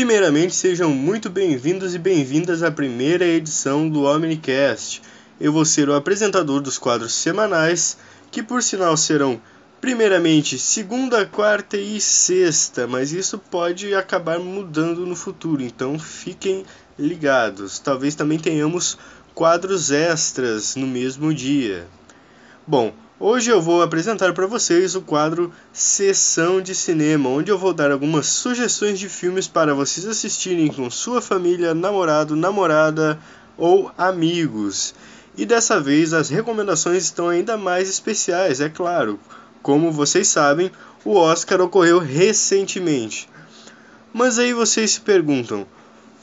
Primeiramente, sejam muito bem-vindos e bem-vindas à primeira edição do Omnicast. Eu vou ser o apresentador dos quadros semanais, que por sinal serão primeiramente segunda, quarta e sexta, mas isso pode acabar mudando no futuro, então fiquem ligados. Talvez também tenhamos quadros extras no mesmo dia. Bom, Hoje eu vou apresentar para vocês o quadro Sessão de Cinema, onde eu vou dar algumas sugestões de filmes para vocês assistirem com sua família, namorado, namorada ou amigos. E dessa vez as recomendações estão ainda mais especiais, é claro. Como vocês sabem, o Oscar ocorreu recentemente. Mas aí vocês se perguntam: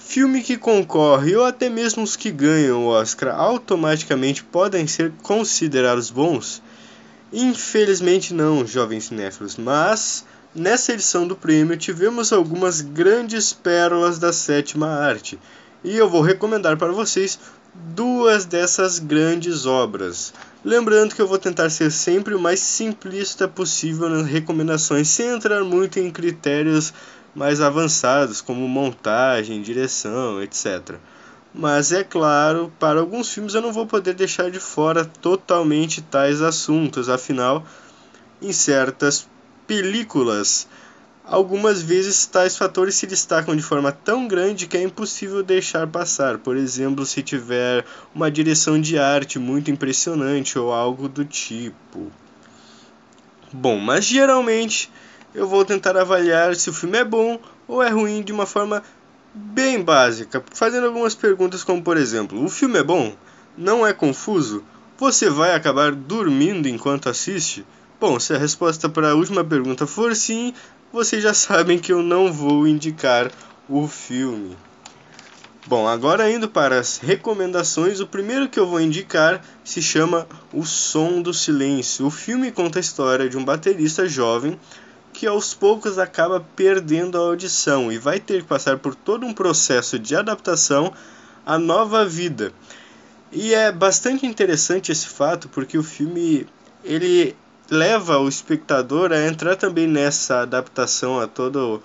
filme que concorre ou até mesmo os que ganham o Oscar automaticamente podem ser considerados bons? Infelizmente não, jovens cinéfilos, mas nessa edição do prêmio tivemos algumas grandes pérolas da sétima arte, e eu vou recomendar para vocês duas dessas grandes obras. Lembrando que eu vou tentar ser sempre o mais simplista possível nas recomendações, sem entrar muito em critérios mais avançados, como montagem, direção, etc. Mas é claro, para alguns filmes eu não vou poder deixar de fora totalmente tais assuntos, afinal, em certas películas, algumas vezes tais fatores se destacam de forma tão grande que é impossível deixar passar. Por exemplo, se tiver uma direção de arte muito impressionante ou algo do tipo. Bom, mas geralmente eu vou tentar avaliar se o filme é bom ou é ruim de uma forma bem básica, fazendo algumas perguntas como por exemplo, o filme é bom? Não é confuso? Você vai acabar dormindo enquanto assiste? Bom, se a resposta para a última pergunta for sim, vocês já sabem que eu não vou indicar o filme. Bom, agora indo para as recomendações, o primeiro que eu vou indicar se chama O Som do Silêncio. O filme conta a história de um baterista jovem que aos poucos acaba perdendo a audição e vai ter que passar por todo um processo de adaptação à nova vida. E é bastante interessante esse fato porque o filme ele leva o espectador a entrar também nessa adaptação a todos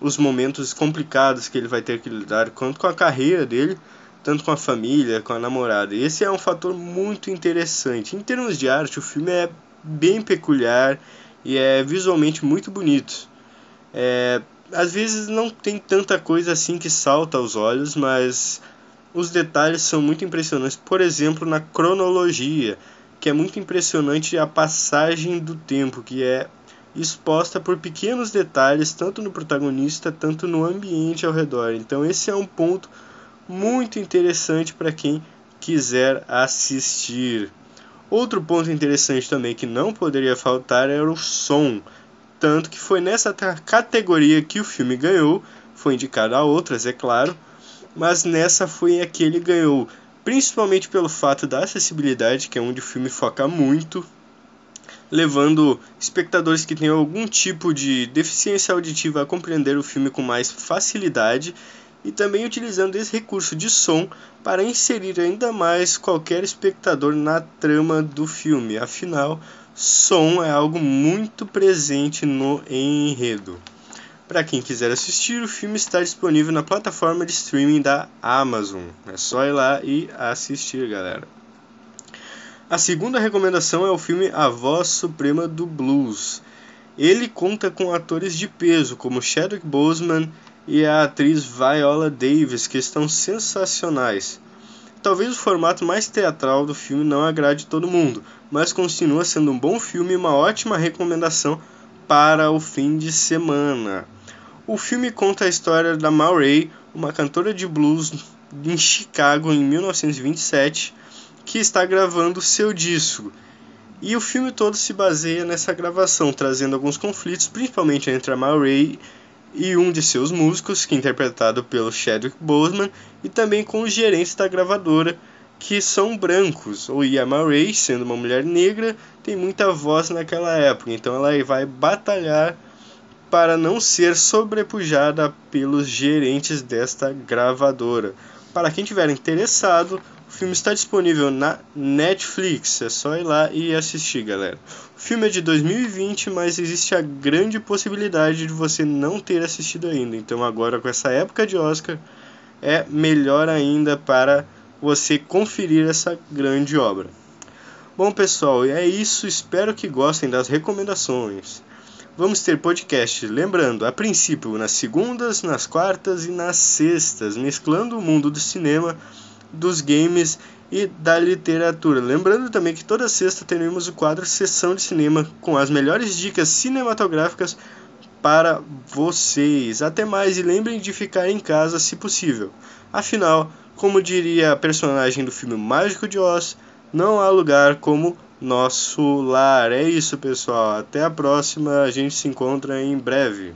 os momentos complicados que ele vai ter que lidar, tanto com a carreira dele, tanto com a família, com a namorada. E esse é um fator muito interessante. Em termos de arte, o filme é bem peculiar e é visualmente muito bonito. É, às vezes não tem tanta coisa assim que salta aos olhos, mas os detalhes são muito impressionantes. Por exemplo, na cronologia, que é muito impressionante a passagem do tempo, que é exposta por pequenos detalhes, tanto no protagonista, tanto no ambiente ao redor. Então, esse é um ponto muito interessante para quem quiser assistir. Outro ponto interessante também que não poderia faltar era o som, tanto que foi nessa categoria que o filme ganhou, foi indicado a outras, é claro, mas nessa foi a que ele ganhou, principalmente pelo fato da acessibilidade, que é onde o filme foca muito, levando espectadores que têm algum tipo de deficiência auditiva a compreender o filme com mais facilidade e também utilizando esse recurso de som para inserir ainda mais qualquer espectador na trama do filme. Afinal, som é algo muito presente no enredo. Para quem quiser assistir, o filme está disponível na plataforma de streaming da Amazon. É só ir lá e assistir, galera. A segunda recomendação é o filme A Voz Suprema do Blues. Ele conta com atores de peso como Chadwick Boseman e a atriz Viola Davis, que estão sensacionais. Talvez o formato mais teatral do filme não agrade todo mundo, mas continua sendo um bom filme e uma ótima recomendação para o fim de semana. O filme conta a história da Maury, uma cantora de blues em Chicago em 1927, que está gravando seu disco. E o filme todo se baseia nessa gravação, trazendo alguns conflitos, principalmente entre a Maury e um de seus músicos, que é interpretado pelo Chadwick Boseman, e também com os gerentes da gravadora, que são brancos. O Yama Ray, sendo uma mulher negra, tem muita voz naquela época, então ela vai batalhar para não ser sobrepujada pelos gerentes desta gravadora. Para quem tiver interessado, filme está disponível na Netflix, é só ir lá e assistir, galera. O filme é de 2020, mas existe a grande possibilidade de você não ter assistido ainda. Então, agora com essa época de Oscar, é melhor ainda para você conferir essa grande obra. Bom, pessoal, é isso. Espero que gostem das recomendações. Vamos ter podcast, lembrando, a princípio nas segundas, nas quartas e nas sextas, mesclando o mundo do cinema dos games e da literatura. Lembrando também que toda sexta teremos o quadro Sessão de Cinema com as melhores dicas cinematográficas para vocês. Até mais e lembrem de ficar em casa se possível. Afinal, como diria a personagem do filme Mágico de Oz, não há lugar como nosso lar. É isso, pessoal. Até a próxima. A gente se encontra em breve.